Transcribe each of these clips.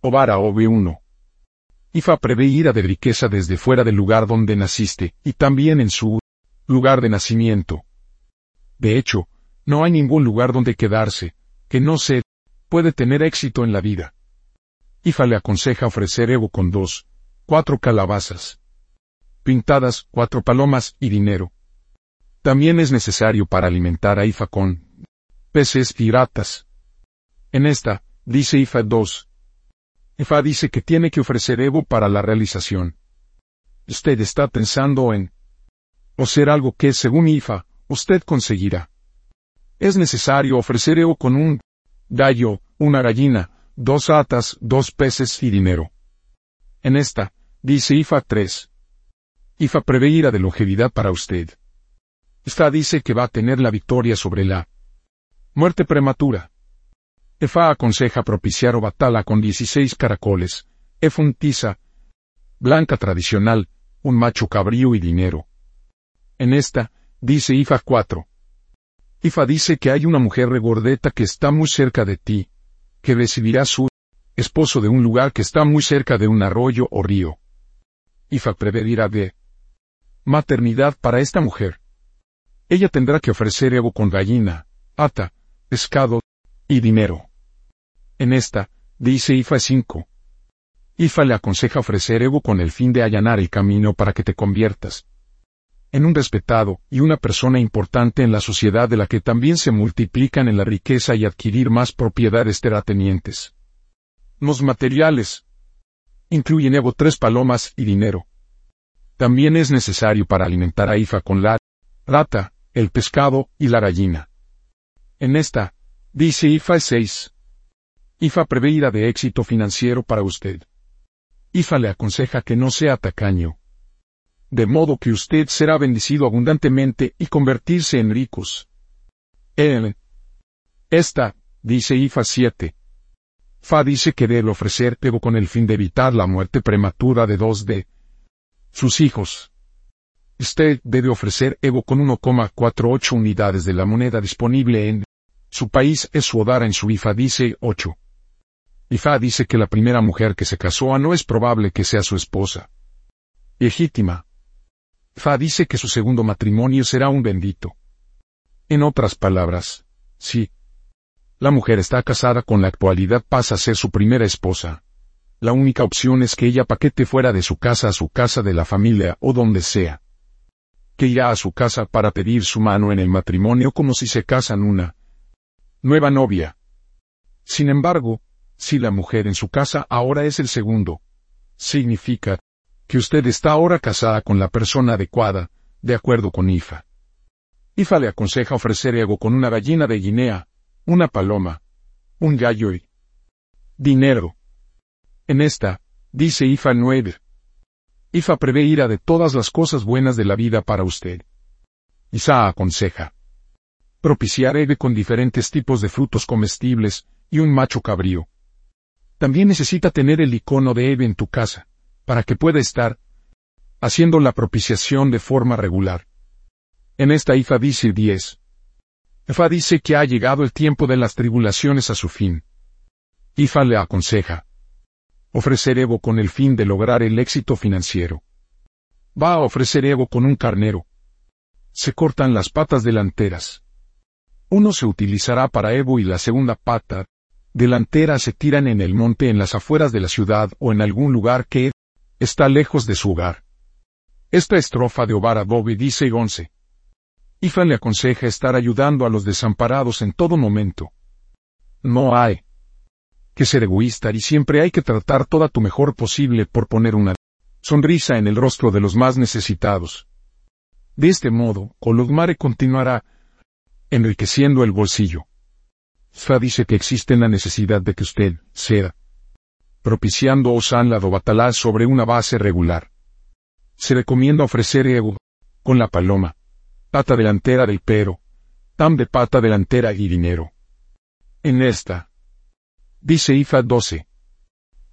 Obara OB1. Ifa prevé ira de riqueza desde fuera del lugar donde naciste, y también en su lugar de nacimiento. De hecho, no hay ningún lugar donde quedarse, que no se puede tener éxito en la vida. Ifa le aconseja ofrecer Evo con dos, cuatro calabazas pintadas, cuatro palomas y dinero. También es necesario para alimentar a Ifa con peces y ratas. En esta, dice Ifa 2. Ifa dice que tiene que ofrecer Evo para la realización. Usted está pensando en o ser algo que, según Ifa, usted conseguirá. Es necesario ofrecer Evo con un gallo, una gallina, dos atas, dos peces y dinero. En esta, dice IFA 3. IFA prevé ira de longevidad para usted. Esta dice que va a tener la victoria sobre la muerte prematura. EFA aconseja propiciar o batala con 16 caracoles, efuntiza, blanca tradicional, un macho cabrío y dinero. En esta, dice IFA 4. IFA dice que hay una mujer regordeta que está muy cerca de ti, que recibirá su esposo de un lugar que está muy cerca de un arroyo o río. Ifa preverá de maternidad para esta mujer. Ella tendrá que ofrecer Evo con gallina, ata, pescado y dinero. En esta, dice Ifa 5. Ifa le aconseja ofrecer Evo con el fin de allanar el camino para que te conviertas en un respetado y una persona importante en la sociedad de la que también se multiplican en la riqueza y adquirir más propiedades terratenientes. Los materiales incluyen Evo tres palomas y dinero. También es necesario para alimentar a Ifa con la rata, el pescado y la gallina. En esta, dice Ifa 6. Ifa prevé ira de éxito financiero para usted. Ifa le aconseja que no sea tacaño. De modo que usted será bendecido abundantemente y convertirse en ricos. En esta, dice Ifa 7, Fa dice que debe ofrecer Evo con el fin de evitar la muerte prematura de dos de sus hijos. Usted debe ofrecer Evo con 1,48 unidades de la moneda disponible en su país es su odara en su IFA dice 8. IFA dice que la primera mujer que se casó a no es probable que sea su esposa. Legítima. Fa dice que su segundo matrimonio será un bendito. En otras palabras, sí, la mujer está casada con la actualidad pasa a ser su primera esposa. La única opción es que ella paquete fuera de su casa a su casa de la familia o donde sea. Que irá a su casa para pedir su mano en el matrimonio como si se casan una nueva novia. Sin embargo, si la mujer en su casa ahora es el segundo, significa que usted está ahora casada con la persona adecuada, de acuerdo con IFA. IFA le aconseja ofrecer ego con una gallina de Guinea, una paloma, un gallo y dinero. En esta, dice Ifa 9. Ifa prevé ira de todas las cosas buenas de la vida para usted. Isa aconseja propiciar Eve con diferentes tipos de frutos comestibles y un macho cabrío. También necesita tener el icono de Eve en tu casa, para que pueda estar haciendo la propiciación de forma regular. En esta Ifa dice 10. Ifa dice que ha llegado el tiempo de las tribulaciones a su fin. Ifa le aconseja ofrecer Evo con el fin de lograr el éxito financiero. Va a ofrecer Evo con un carnero. Se cortan las patas delanteras. Uno se utilizará para Evo y la segunda pata delantera se tiran en el monte en las afueras de la ciudad o en algún lugar que está lejos de su hogar. Esta estrofa de Obara Bobi dice 11. Ifan le aconseja estar ayudando a los desamparados en todo momento. No hay que ser egoísta y siempre hay que tratar toda tu mejor posible por poner una sonrisa en el rostro de los más necesitados. De este modo, Colodmare continuará enriqueciendo el bolsillo. Fa dice que existe la necesidad de que usted sea propiciando Osan la Batalá sobre una base regular. Se recomienda ofrecer ego con la paloma pata delantera del pero, tam de pata delantera y dinero. En esta, dice IFA 12.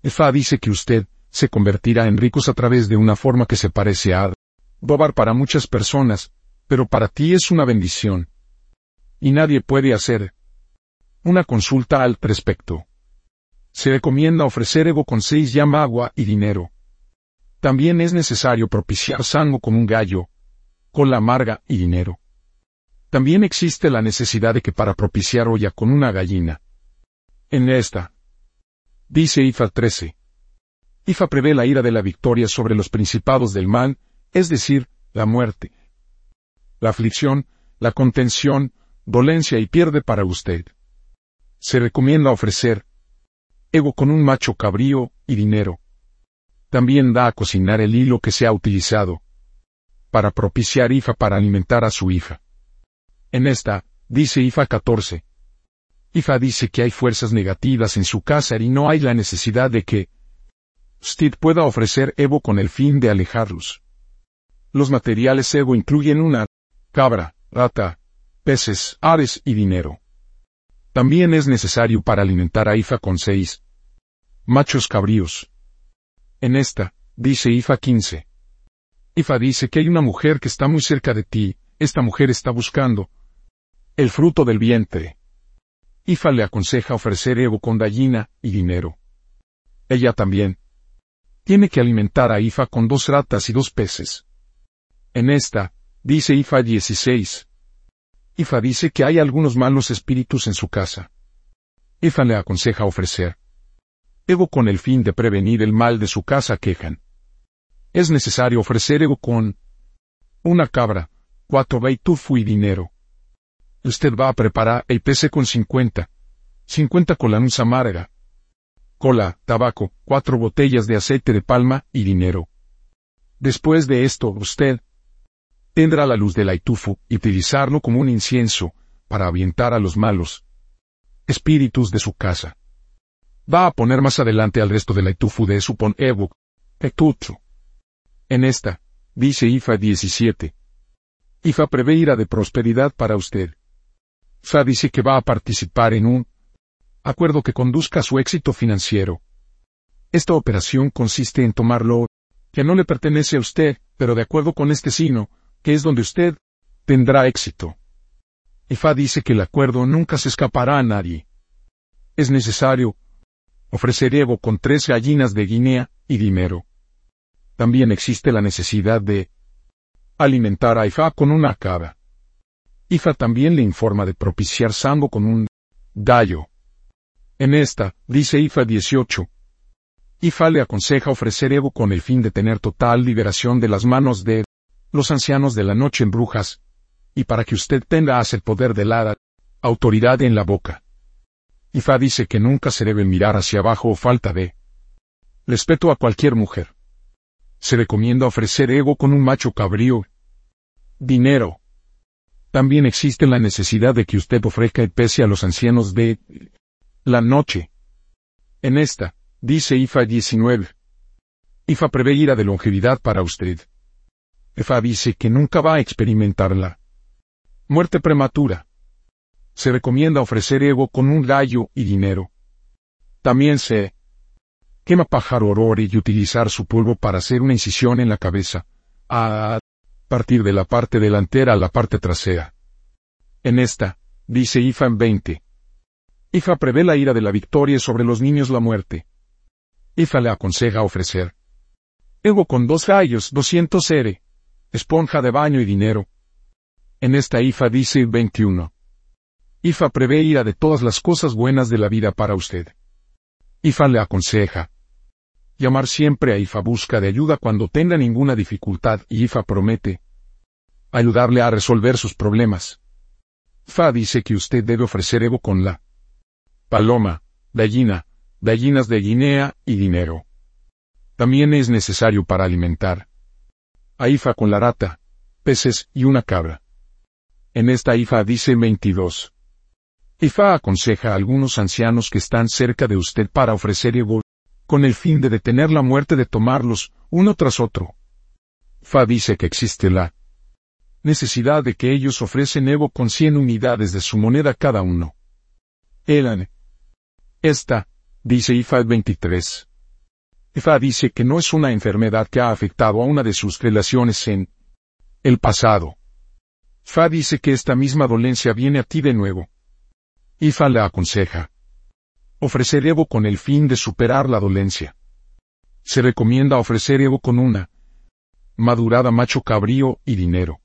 IFA dice que usted se convertirá en ricos a través de una forma que se parece a Dobar para muchas personas, pero para ti es una bendición. Y nadie puede hacer una consulta al respecto. Se recomienda ofrecer ego con seis llama agua y dinero. También es necesario propiciar sango con un gallo, con la amarga y dinero. También existe la necesidad de que para propiciar olla con una gallina. En esta, dice Ifa 13. Ifa prevé la ira de la victoria sobre los principados del mal, es decir, la muerte, la aflicción, la contención, dolencia y pierde para usted. Se recomienda ofrecer ego con un macho cabrío y dinero. También da a cocinar el hilo que se ha utilizado para propiciar Ifa para alimentar a su hija. En esta, dice Ifa 14. Ifa dice que hay fuerzas negativas en su casa y no hay la necesidad de que usted pueda ofrecer Evo con el fin de alejarlos. Los materiales Evo incluyen una cabra, rata, peces, aves y dinero. También es necesario para alimentar a Ifa con seis machos cabríos. En esta, dice Ifa 15. Ifa dice que hay una mujer que está muy cerca de ti, esta mujer está buscando el fruto del vientre. Ifa le aconseja ofrecer Evo con gallina y dinero. Ella también tiene que alimentar a Ifa con dos ratas y dos peces. En esta, dice Ifa 16. Ifa dice que hay algunos malos espíritus en su casa. Ifa le aconseja ofrecer ego con el fin de prevenir el mal de su casa quejan. Es necesario ofrecer ego con una cabra, cuatro beitufu y dinero. Usted va a preparar el pese con cincuenta, cincuenta colanusa amarga, cola, tabaco, cuatro botellas de aceite de palma y dinero. Después de esto, usted tendrá la luz del aitufu y utilizarlo como un incienso para avientar a los malos espíritus de su casa. Va a poner más adelante al resto del aitufu de su pon ebuk. En esta, dice IFA 17. IFA prevé ira de prosperidad para usted. FA dice que va a participar en un acuerdo que conduzca a su éxito financiero. Esta operación consiste en tomarlo que no le pertenece a usted, pero de acuerdo con este signo, es donde usted tendrá éxito. Ifa dice que el acuerdo nunca se escapará a nadie. Es necesario ofrecer Evo con tres gallinas de Guinea y dinero. También existe la necesidad de alimentar a Ifa con una cabra. Ifa también le informa de propiciar sango con un gallo. En esta, dice Ifa 18. Ifa le aconseja ofrecer Evo con el fin de tener total liberación de las manos de los ancianos de la noche en brujas, y para que usted tenga el poder de la autoridad en la boca. Ifa dice que nunca se debe mirar hacia abajo o falta de respeto a cualquier mujer. Se recomienda ofrecer ego con un macho cabrío. Dinero. También existe la necesidad de que usted ofrezca el pese a los ancianos de la noche. En esta, dice IFA 19. IFA prevé ira de longevidad para usted. IFA dice que nunca va a experimentarla. Muerte prematura. Se recomienda ofrecer ego con un gallo y dinero. También se quema pájaro orori y utilizar su polvo para hacer una incisión en la cabeza, a partir de la parte delantera a la parte trasera. En esta, dice IFA en 20. Ifa prevé la ira de la victoria sobre los niños la muerte. Ifa le aconseja ofrecer. Ego con dos gallos, 200 ere. Esponja de baño y dinero. En esta Ifa dice 21. Ifa prevé ira de todas las cosas buenas de la vida para usted. Ifa le aconseja. Llamar siempre a Ifa busca de ayuda cuando tenga ninguna dificultad y Ifa promete ayudarle a resolver sus problemas. Fa dice que usted debe ofrecer ego con la paloma, gallina, gallinas de Guinea y dinero. También es necesario para alimentar. A Ifa con la rata, peces y una cabra. En esta Ifa dice 22. Ifa aconseja a algunos ancianos que están cerca de usted para ofrecer ego, con el fin de detener la muerte de tomarlos, uno tras otro. Fa dice que existe la necesidad de que ellos ofrecen Evo con 100 unidades de su moneda cada uno. Elan, esta, dice IFA 23. IFA dice que no es una enfermedad que ha afectado a una de sus relaciones en el pasado. Fa dice que esta misma dolencia viene a ti de nuevo. Ifa le aconseja. Ofrecer Evo con el fin de superar la dolencia. Se recomienda ofrecer Evo con una madurada macho cabrío y dinero.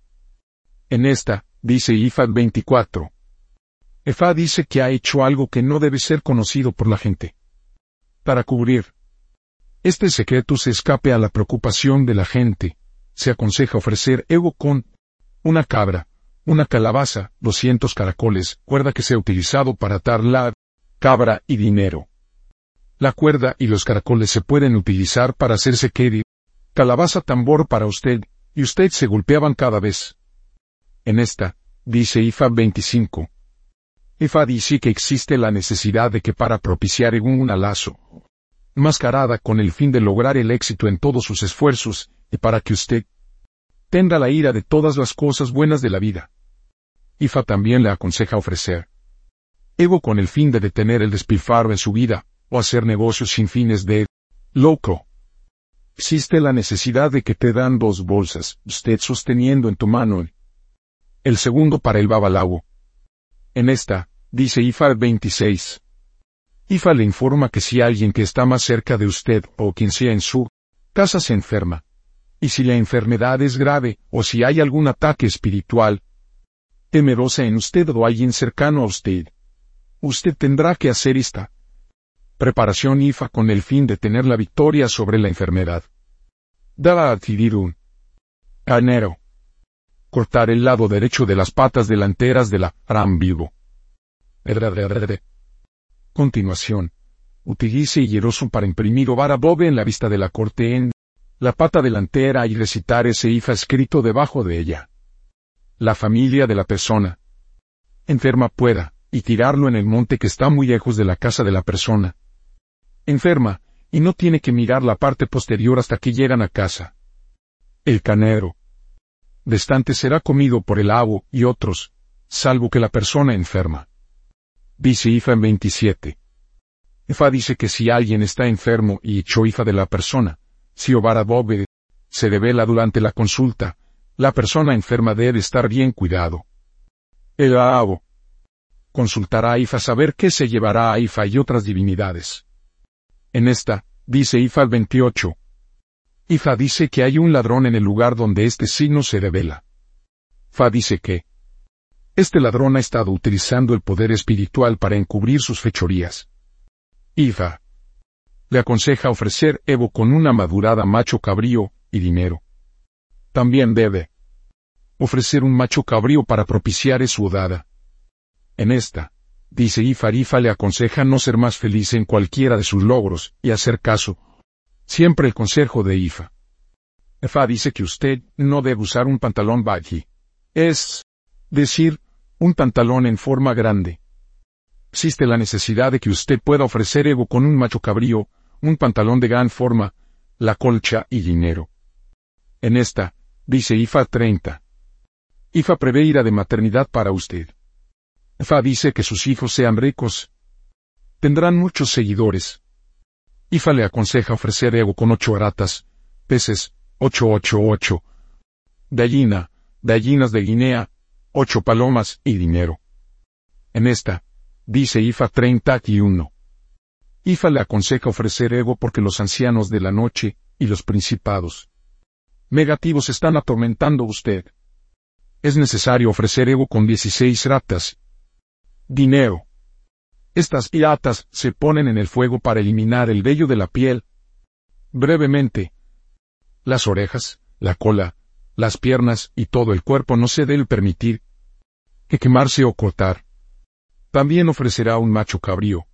En esta, dice IFA 24. EFA dice que ha hecho algo que no debe ser conocido por la gente. Para cubrir este secreto se escape a la preocupación de la gente, se aconseja ofrecer Evo con una cabra, una calabaza, 200 caracoles, cuerda que sea utilizado para atar la cabra y dinero. La cuerda y los caracoles se pueden utilizar para hacerse querir, calabaza tambor para usted, y usted se golpeaban cada vez. En esta, dice IFA 25. IFA dice que existe la necesidad de que para propiciar un alazo, mascarada con el fin de lograr el éxito en todos sus esfuerzos, y para que usted tenga la ira de todas las cosas buenas de la vida. IFA también le aconseja ofrecer Evo con el fin de detener el despilfarro en su vida, o hacer negocios sin fines de loco. Existe la necesidad de que te dan dos bolsas, usted sosteniendo en tu mano el segundo para el babalao. En esta, dice IFA 26. IFA le informa que si alguien que está más cerca de usted o quien sea en su casa se enferma, y si la enfermedad es grave o si hay algún ataque espiritual, temerosa en usted o alguien cercano a usted, usted tendrá que hacer esta preparación IFA con el fin de tener la victoria sobre la enfermedad. Daba a adquirir un canero. Cortar el lado derecho de las patas delanteras de la ram vivo. Continuación. Utilice hieroso para imprimir o vara bobe en la vista de la corte en la pata delantera y recitar ese IFA escrito debajo de ella. La familia de la persona enferma pueda, y tirarlo en el monte que está muy lejos de la casa de la persona. Enferma, y no tiene que mirar la parte posterior hasta que llegan a casa. El canero. Destante será comido por el abo y otros, salvo que la persona enferma. Dice IFA 27. IFA dice que si alguien está enfermo y echó IFA de la persona, si Obara Bobe se revela durante la consulta, la persona enferma debe estar bien cuidado. El abo, consultará a Ifa saber qué se llevará a Ifa y otras divinidades. En esta, dice Ifa 28. Ifa dice que hay un ladrón en el lugar donde este signo se revela. Fa dice que este ladrón ha estado utilizando el poder espiritual para encubrir sus fechorías. Ifa le aconseja ofrecer Evo con una madurada macho cabrío y dinero. También debe ofrecer un macho cabrío para propiciar su odada. En esta, dice Ifarifa le aconseja no ser más feliz en cualquiera de sus logros, y hacer caso. Siempre el consejo de Ifa. Ifa dice que usted no debe usar un pantalón baggy. Es decir, un pantalón en forma grande. Existe la necesidad de que usted pueda ofrecer ego con un macho cabrío, un pantalón de gran forma, la colcha y dinero. En esta, dice Ifa 30. Ifa prevé ira de maternidad para usted. Fa dice que sus hijos sean ricos. Tendrán muchos seguidores. Ifa le aconseja ofrecer ego con ocho ratas, peces, ocho ocho ocho. Gallina, gallinas de Guinea, ocho palomas y dinero. En esta, dice Ifa 31. Ifa le aconseja ofrecer ego porque los ancianos de la noche y los principados negativos están atormentando usted. Es necesario ofrecer ego con 16 ratas Dinero. Estas piratas se ponen en el fuego para eliminar el vello de la piel. Brevemente. Las orejas, la cola, las piernas y todo el cuerpo no se debe permitir que quemarse o cortar. También ofrecerá un macho cabrío,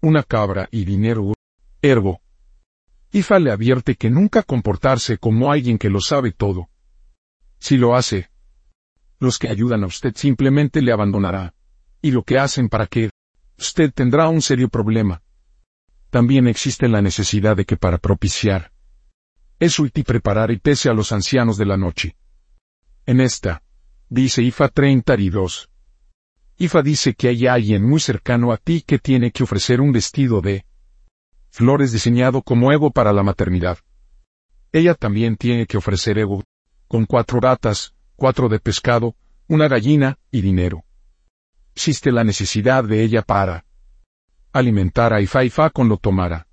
una cabra y dinero ergo. Ifa le advierte que nunca comportarse como alguien que lo sabe todo. Si lo hace, los que ayudan a usted simplemente le abandonará y lo que hacen para que usted tendrá un serio problema. También existe la necesidad de que para propiciar es útil preparar y pese a los ancianos de la noche. En esta, dice Ifa 32. Ifa dice que hay alguien muy cercano a ti que tiene que ofrecer un vestido de flores diseñado como ego para la maternidad. Ella también tiene que ofrecer ego, con cuatro ratas, cuatro de pescado, una gallina y dinero existe la necesidad de ella para alimentar a Ifaifa con lo tomara.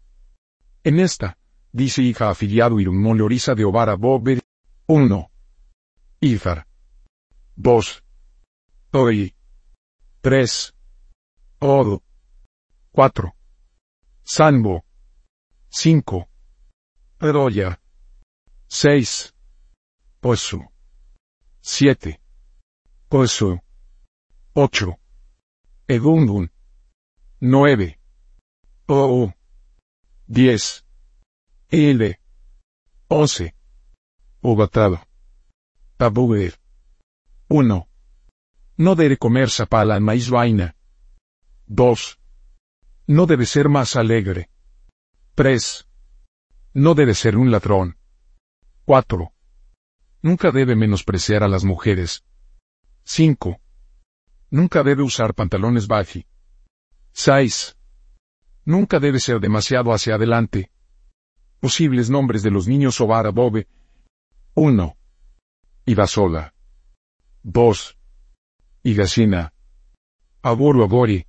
En esta, dice hija afiliado Irumón Leorisa de Obara Bober, 1. Ifar. 2. Oi. 3. Odo. 4. Sanbo. 5. Edoya. 6. Posu. 7. Posu. 8. Egundun. 9. Oo. 10. L. 11. Obatado. Tabuer. 1. No debe comer zapala maíz vaina. 2. No debe ser más alegre. 3. No debe ser un ladrón. 4. Nunca debe menospreciar a las mujeres. 5. Nunca debe usar pantalones baji. 6. Nunca debe ser demasiado hacia adelante. Posibles nombres de los niños Ovara Bobe. 1. Ibasola. 2. Igasina. Aboru Abori.